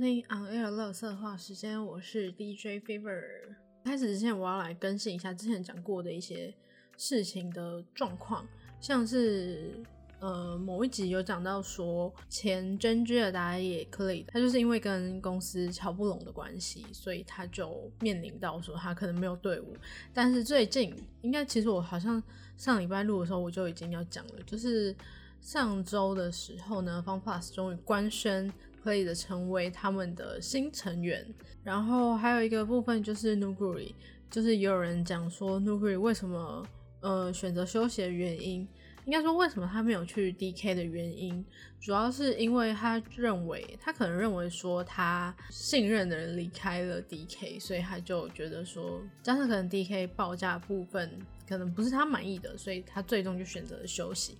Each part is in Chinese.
听 On Air 乐色话时间，我是 DJ Fever。开始之前，我要来更新一下之前讲过的一些事情的状况，像是呃某一集有讲到说，前真居的打野 Clay，他就是因为跟公司瞧不拢的关系，所以他就面临到说他可能没有队伍。但是最近，应该其实我好像上礼拜录的时候我就已经要讲了，就是上周的时候呢，FunPlus 终于官宣。可以的成为他们的新成员，然后还有一个部分就是 Nuguri，就是也有人讲说 Nuguri 为什么呃选择休息的原因，应该说为什么他没有去 DK 的原因，主要是因为他认为他可能认为说他信任的人离开了 DK，所以他就觉得说加上可能 DK 报价部分可能不是他满意的，所以他最终就选择了休息。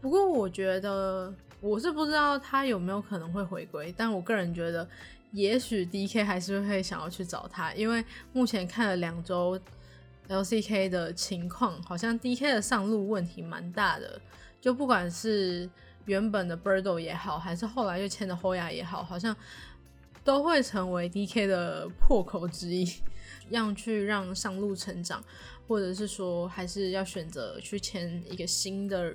不过我觉得。我是不知道他有没有可能会回归，但我个人觉得，也许 D K 还是会想要去找他，因为目前看了两周 L C K 的情况，好像 D K 的上路问题蛮大的，就不管是原本的 Birdo 也好，还是后来又签的 Hoya 也好，好像都会成为 D K 的破口之一，要去让上路成长，或者是说还是要选择去签一个新的。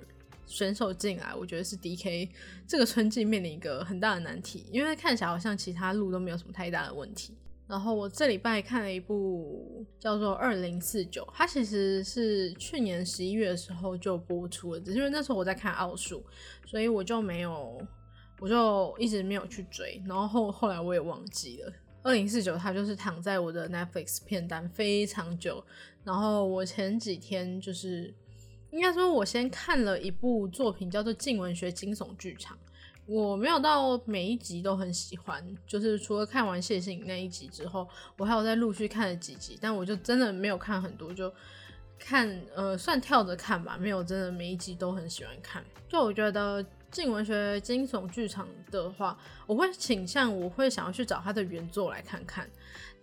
选手进来，我觉得是 D K 这个春季面临一个很大的难题，因为看起来好像其他路都没有什么太大的问题。然后我这礼拜看了一部叫做《二零四九》，它其实是去年十一月的时候就播出了，只是因为那时候我在看奥数，所以我就没有，我就一直没有去追。然后后后来我也忘记了，《二零四九》它就是躺在我的 Netflix 片单非常久。然后我前几天就是。应该说，我先看了一部作品，叫做《静文学惊悚剧场》。我没有到每一集都很喜欢，就是除了看完谢欣那一集之后，我还有在陆续看了几集，但我就真的没有看很多，就看呃算跳着看吧，没有真的每一集都很喜欢看。就我觉得静文学惊悚剧场的话，我会倾向我会想要去找它的原作来看看，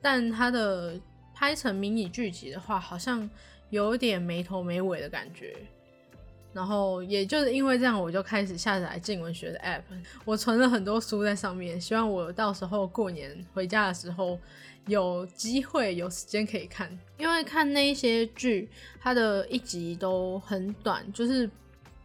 但它的拍成迷你剧集的话，好像。有点没头没尾的感觉，然后也就是因为这样，我就开始下载静文学的 app，我存了很多书在上面，希望我到时候过年回家的时候有机会有时间可以看。因为看那些剧，它的一集都很短，就是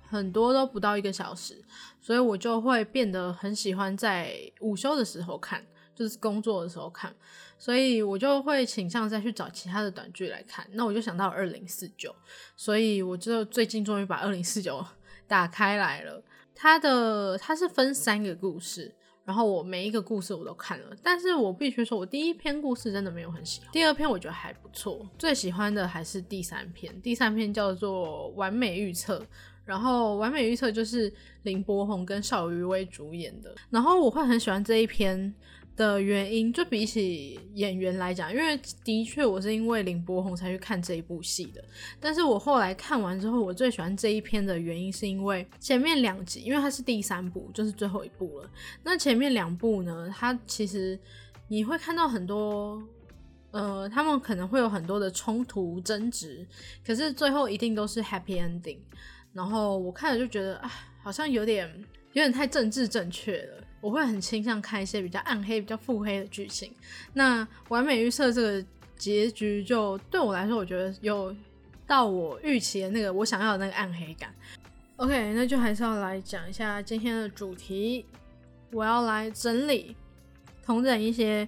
很多都不到一个小时，所以我就会变得很喜欢在午休的时候看，就是工作的时候看。所以我就会倾向再去找其他的短剧来看，那我就想到二零四九，所以我就最近终于把二零四九 打开来了。它的它是分三个故事，然后我每一个故事我都看了，但是我必须说，我第一篇故事真的没有很喜欢，第二篇我觉得还不错，最喜欢的还是第三篇。第三篇叫做《完美预测》，然后《完美预测》就是林柏宏跟邵雨薇主演的，然后我会很喜欢这一篇。的原因，就比起演员来讲，因为的确我是因为林柏宏才去看这一部戏的。但是我后来看完之后，我最喜欢这一篇的原因，是因为前面两集，因为它是第三部，就是最后一部了。那前面两部呢，它其实你会看到很多，呃，他们可能会有很多的冲突争执，可是最后一定都是 happy ending。然后我看了就觉得，啊，好像有点有点太政治正确了。我会很倾向看一些比较暗黑、比较腹黑的剧情。那完美预测这个结局，就对我来说，我觉得有到我预期的那个我想要的那个暗黑感。OK，那就还是要来讲一下今天的主题。我要来整理、同整一些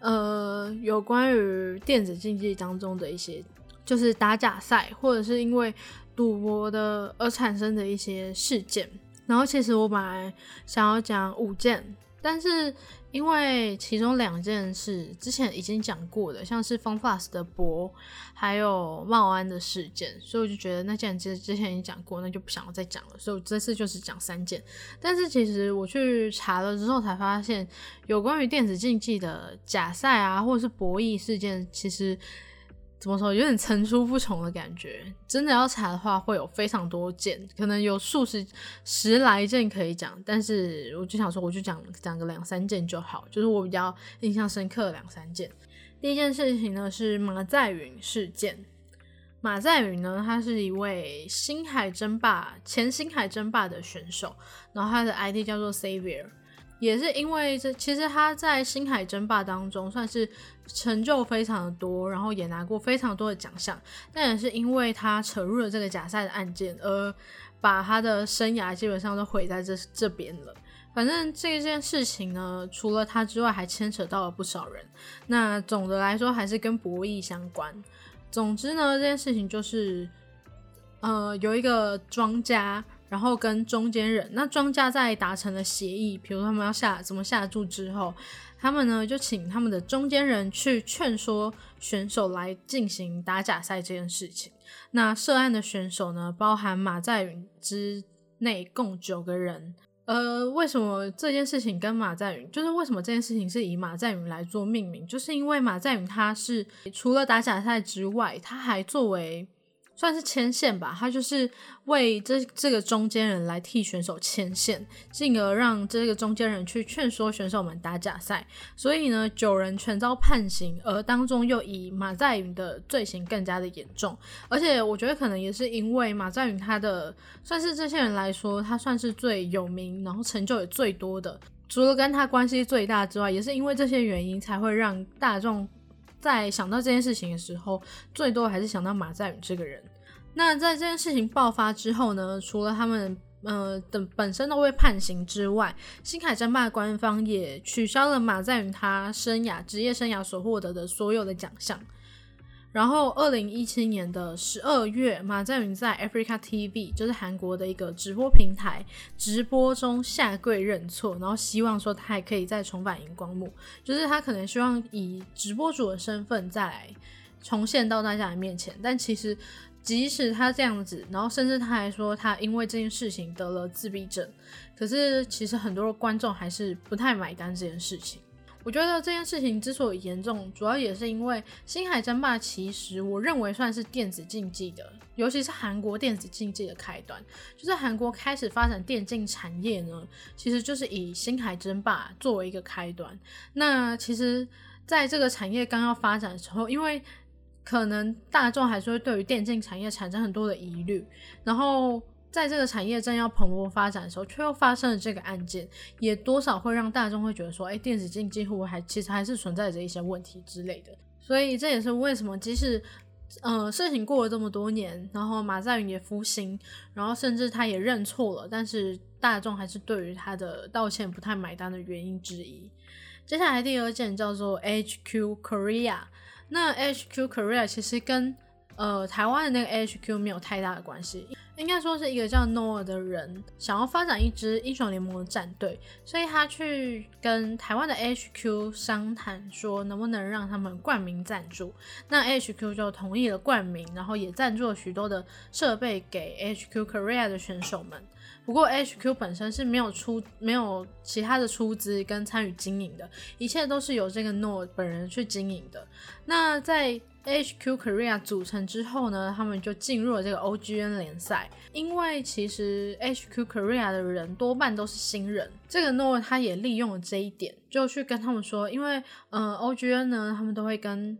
呃有关于电子竞技当中的一些，就是打假赛或者是因为赌博的而产生的一些事件。然后其实我本来想要讲五件，但是因为其中两件是之前已经讲过的，像是 FunPlus 的博，还有茂安的事件，所以我就觉得那件其实之前已经讲过，那就不想要再讲了。所以我这次就是讲三件。但是其实我去查了之后才发现，有关于电子竞技的假赛啊，或者是博弈事件，其实。怎么说，有点层出不穷的感觉。真的要查的话，会有非常多件，可能有数十十来件可以讲。但是我就想说，我就讲讲个两三件就好，就是我比较印象深刻的两三件。第一件事情呢是马在云事件。马在云呢，他是一位星海争霸前星海争霸的选手，然后他的 ID 叫做 Savior。也是因为这，其实他在星海争霸当中算是成就非常的多，然后也拿过非常多的奖项，但也是因为他扯入了这个假赛的案件，而把他的生涯基本上都毁在这这边了。反正这件事情呢，除了他之外，还牵扯到了不少人。那总的来说，还是跟博弈相关。总之呢，这件事情就是，呃，有一个庄家。然后跟中间人，那庄家在达成了协议，比如他们要下怎么下注之后，他们呢就请他们的中间人去劝说选手来进行打假赛这件事情。那涉案的选手呢，包含马在云之内共九个人。呃，为什么这件事情跟马在云，就是为什么这件事情是以马在云来做命名，就是因为马在云他是除了打假赛之外，他还作为。算是牵线吧，他就是为这这个中间人来替选手牵线，进而让这个中间人去劝说选手们打假赛。所以呢，九人全遭判刑，而当中又以马在云的罪行更加的严重。而且我觉得可能也是因为马在云他的算是这些人来说，他算是最有名，然后成就也最多的。除了跟他关系最大之外，也是因为这些原因才会让大众。在想到这件事情的时候，最多还是想到马在宇这个人。那在这件事情爆发之后呢，除了他们呃等本身都被判刑之外，新海争霸官方也取消了马在宇他生涯职业生涯所获得的所有的奖项。然后，二零一七年的十二月，马在云在 Africa TV，就是韩国的一个直播平台，直播中下跪认错，然后希望说他还可以再重返荧光幕，就是他可能希望以直播主的身份再来重现到大家的面前。但其实，即使他这样子，然后甚至他还说他因为这件事情得了自闭症，可是其实很多的观众还是不太买单这件事情。我觉得这件事情之所以严重，主要也是因为星海争霸其实我认为算是电子竞技的，尤其是韩国电子竞技的开端。就是韩国开始发展电竞产业呢，其实就是以星海争霸作为一个开端。那其实在这个产业刚要发展的时候，因为可能大众还是会对于电竞产业产生很多的疑虑，然后。在这个产业正要蓬勃发展的时候，却又发生了这个案件，也多少会让大众会觉得说，哎，电子竞技会不会还其实还是存在着一些问题之类的。所以这也是为什么，即使呃事情过了这么多年，然后马在云也服刑，然后甚至他也认错了，但是大众还是对于他的道歉不太买单的原因之一。接下来第二件叫做 HQ Korea，那 HQ Korea 其实跟呃台湾的那个 HQ 没有太大的关系。应该说是一个叫 noa 的人想要发展一支英雄联盟的战队，所以他去跟台湾的 HQ 商谈，说能不能让他们冠名赞助。那 HQ 就同意了冠名，然后也赞助了许多的设备给 HQ Korea 的选手们。不过 HQ 本身是没有出没有其他的出资跟参与经营的，一切都是由这个 noa 本人去经营的。那在 HQ Korea 组成之后呢，他们就进入了这个 OGN 联赛。因为其实 HQ Korea 的人多半都是新人，这个 Noah 他也利用了这一点，就去跟他们说，因为嗯 OGN 呢，他们都会跟。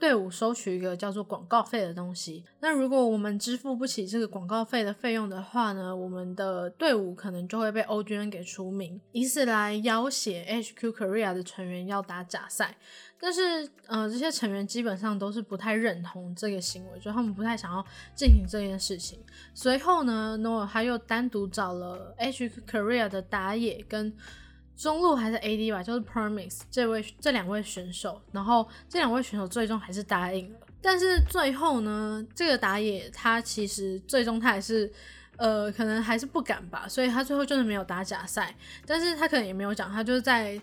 队伍收取一个叫做广告费的东西。那如果我们支付不起这个广告费的费用的话呢，我们的队伍可能就会被 OGN 给除名，以此来要挟 HQ Korea 的成员要打假赛。但是，呃，这些成员基本上都是不太认同这个行为，就他们不太想要进行这件事情。随后呢，Noah 他又单独找了 H Korea 的打野跟。中路还是 AD 吧，就是 Promise 这位这两位选手，然后这两位选手最终还是答应了，但是最后呢，这个打野他其实最终他还是，呃，可能还是不敢吧，所以他最后就是没有打假赛，但是他可能也没有讲，他就是在。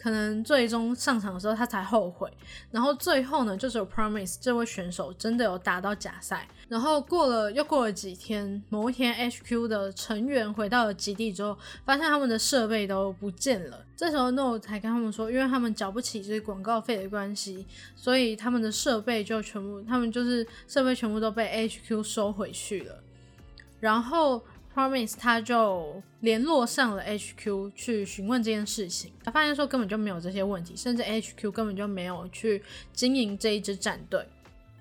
可能最终上场的时候他才后悔，然后最后呢，就是 Promise 这位选手真的有打到假赛，然后过了又过了几天，某一天 HQ 的成员回到了基地之后，发现他们的设备都不见了。这时候 No 才跟他们说，因为他们缴不起这广告费的关系，所以他们的设备就全部，他们就是设备全部都被 HQ 收回去了，然后。Promise 他就联络上了 HQ 去询问这件事情，他发现说根本就没有这些问题，甚至 HQ 根本就没有去经营这一支战队，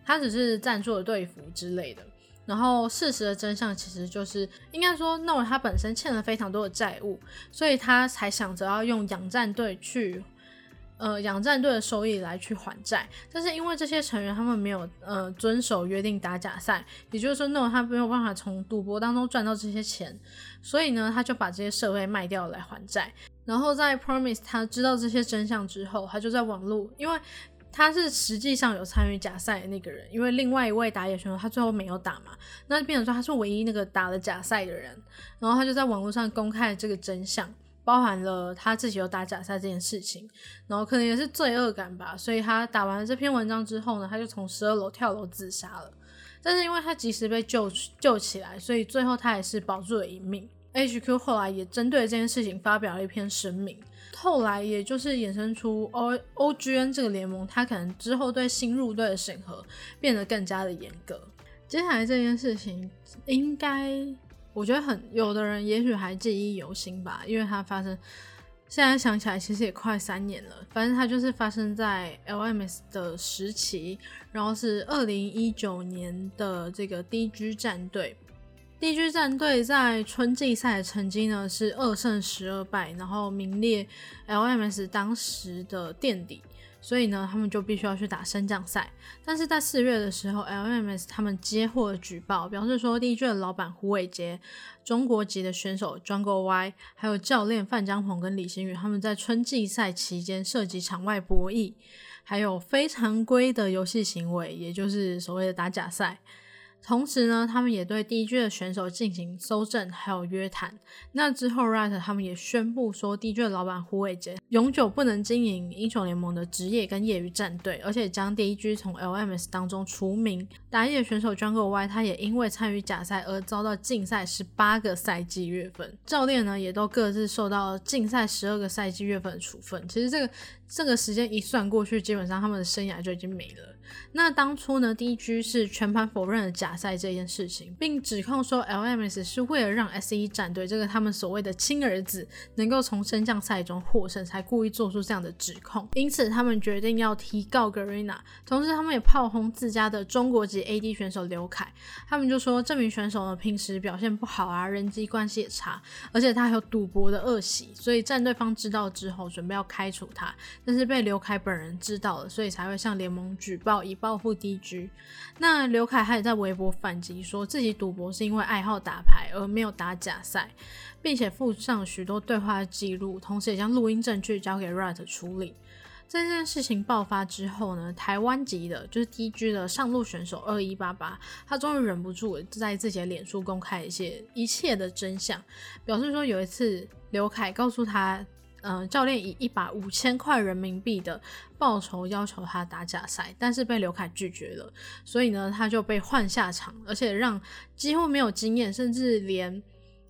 他只是赞助了队服之类的。然后事实的真相其实就是，应该说 n o 他本身欠了非常多的债务，所以他才想着要用养战队去。呃，养战队的收益来去还债，但是因为这些成员他们没有呃遵守约定打假赛，也就是说，no 他没有办法从赌博当中赚到这些钱，所以呢，他就把这些设备卖掉来还债。然后在 Promise 他知道这些真相之后，他就在网络，因为他是实际上有参与假赛的那个人，因为另外一位打野选手他最后没有打嘛，那变成说他是唯一那个打了假赛的人，然后他就在网络上公开了这个真相。包含了他自己有打假赛这件事情，然后可能也是罪恶感吧，所以他打完这篇文章之后呢，他就从十二楼跳楼自杀了。但是因为他及时被救救起来，所以最后他也是保住了一命。HQ 后来也针对这件事情发表了一篇声明，后来也就是衍生出 O OGN 这个联盟，他可能之后对新入队的审核变得更加的严格。接下来这件事情应该。我觉得很有的人也许还记忆犹新吧，因为它发生，现在想起来其实也快三年了。反正它就是发生在 LMS 的时期，然后是二零一九年的这个 DG 战队。DG 战队在春季赛成绩呢是二胜十二败，然后名列 LMS 当时的垫底。所以呢，他们就必须要去打升降赛。但是在四月的时候，LMS 他们接获了举报，表示说第一队的老板胡伟杰、中国籍的选手 Jungle Y，还有教练范江鹏跟李星宇，他们在春季赛期间涉及场外博弈，还有非常规的游戏行为，也就是所谓的打假赛。同时呢，他们也对第一局的选手进行搜证，还有约谈。那之后，Riot 他们也宣布说，第一局的老板胡伟杰永久不能经营英雄联盟的职业跟业余战队，而且将第一局从 LMS 当中除名。打野选手 Jungle Y 他也因为参与假赛而遭到禁赛十八个赛季月份，教练呢也都各自受到禁赛十二个赛季月份的处分。其实这个这个时间一算过去，基本上他们的生涯就已经没了。那当初呢，DG 是全盘否认了假赛这件事情，并指控说 LMS 是为了让 SE 战队这个他们所谓的亲儿子能够从升降赛中获胜，才故意做出这样的指控。因此，他们决定要提告 Garena，同时他们也炮轰自家的中国籍 AD 选手刘凯。他们就说这名选手呢平时表现不好啊，人际关系也差，而且他还有赌博的恶习，所以战队方知道之后准备要开除他，但是被刘凯本人知道了，所以才会向联盟举报。以报复 DG，那刘凯还在微博反击，说自己赌博是因为爱好打牌，而没有打假赛，并且附上许多对话记录，同时也将录音证据交给 Riot 处理。在这件事情爆发之后呢，台湾籍的就是 DG 的上路选手二一八八，他终于忍不住在自己的脸书公开一些一切的真相，表示说有一次刘凯告诉他。嗯，教练以一把五千块人民币的报酬要求他打假赛，但是被刘凯拒绝了，所以呢，他就被换下场，而且让几乎没有经验，甚至连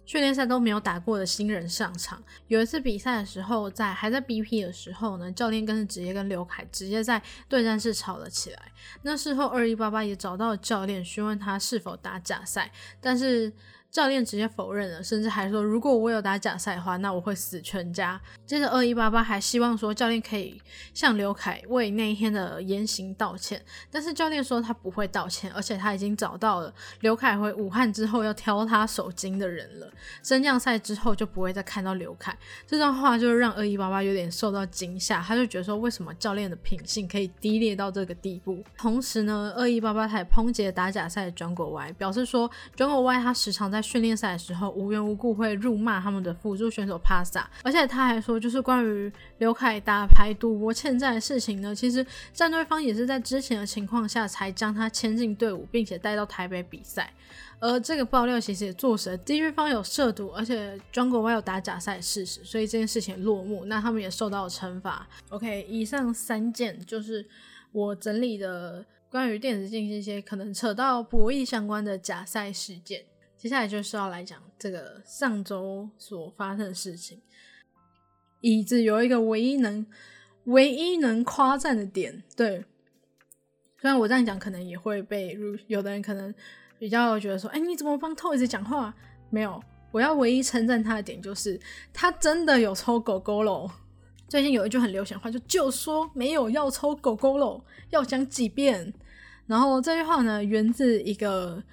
训练赛都没有打过的新人上场。有一次比赛的时候，在还在 BP 的时候呢，教练跟直接跟刘凯直接在对战室吵了起来。那事后二一八八也找到教练，询问他是否打假赛，但是。教练直接否认了，甚至还说，如果我有打假赛的话，那我会死全家。接着，二一八八还希望说，教练可以向刘凯为那一天的言行道歉。但是教练说他不会道歉，而且他已经找到了刘凯回武汉之后要挑他手筋的人了。升降赛之后就不会再看到刘凯。这段话就让二一八八有点受到惊吓，他就觉得说，为什么教练的品性可以低劣到这个地步？同时呢，二一八八他也抨击打假赛的转国 Y，表示说转国 Y 他时常在。在训练赛的时候，无缘无故会辱骂他们的辅助选手帕萨，而且他还说，就是关于刘凯打牌赌博欠债的事情呢。其实战队方也是在之前的情况下才将他签进队伍，并且带到台北比赛。而这个爆料其实也坐实了 d 方有涉赌，而且中国外有打假赛事实，所以这件事情落幕，那他们也受到了惩罚。OK，以上三件就是我整理的关于电子竞技一些可能扯到博弈相关的假赛事件。接下来就是要来讲这个上周所发生的事情。椅子有一个唯一能、唯一能夸赞的点，对。虽然我这样讲可能也会被有的人可能比较觉得说：“哎，你怎么帮 Toys 讲话？”没有，我要唯一称赞他的点就是他真的有抽狗狗喽。最近有一句很流行的话，就就说没有要抽狗狗喽，要讲几遍。然后这句话呢，源自一个。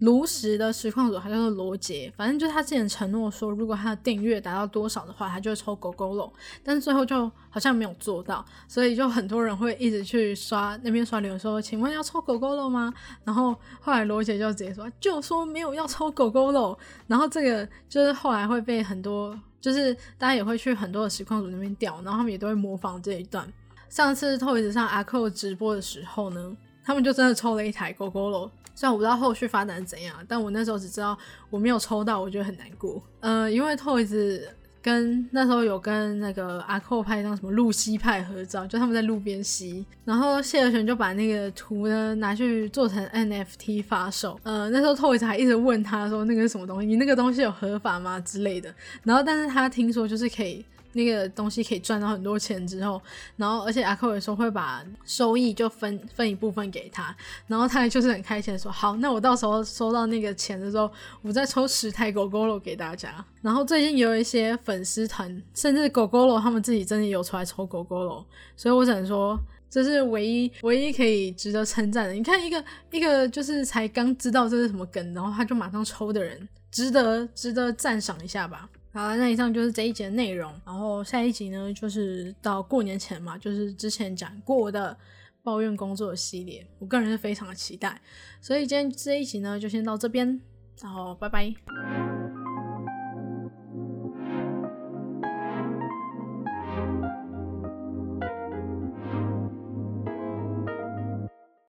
炉石的实况组，他叫做罗杰，反正就是他之前承诺说，如果他的订阅达到多少的话，他就会抽狗狗肉，但是最后就好像没有做到，所以就很多人会一直去刷那边刷留言说，请问要抽狗狗肉吗？然后后来罗杰就直接说，就说没有要抽狗狗肉，然后这个就是后来会被很多，就是大家也会去很多的实况组那边调，然后他们也都会模仿这一段。上次 Toys 上阿扣直播的时候呢，他们就真的抽了一台狗狗肉。虽然我不知道后续发展怎样，但我那时候只知道我没有抽到，我觉得很难过。呃，因为 Toys 跟那时候有跟那个阿寇拍一张什么露西派合照，就他们在路边吸，然后谢和弦就把那个图呢拿去做成 NFT 发售。呃，那时候 Toys 还一直问他说那个是什么东西，你那个东西有合法吗之类的。然后，但是他听说就是可以。那个东西可以赚到很多钱之后，然后而且阿扣也说会把收益就分分一部分给他，然后他就是很开心说好，那我到时候收到那个钱的时候，我再抽十台狗狗肉给大家。然后最近也有一些粉丝团，甚至狗狗肉他们自己真的有出来抽狗狗肉，所以我只能说这是唯一唯一可以值得称赞的。你看一个一个就是才刚知道这是什么梗，然后他就马上抽的人，值得值得赞赏一下吧。好，那以上就是这一集的内容。然后下一集呢，就是到过年前嘛，就是之前讲过的抱怨工作系列，我个人是非常的期待。所以今天这一集呢，就先到这边，然后拜拜。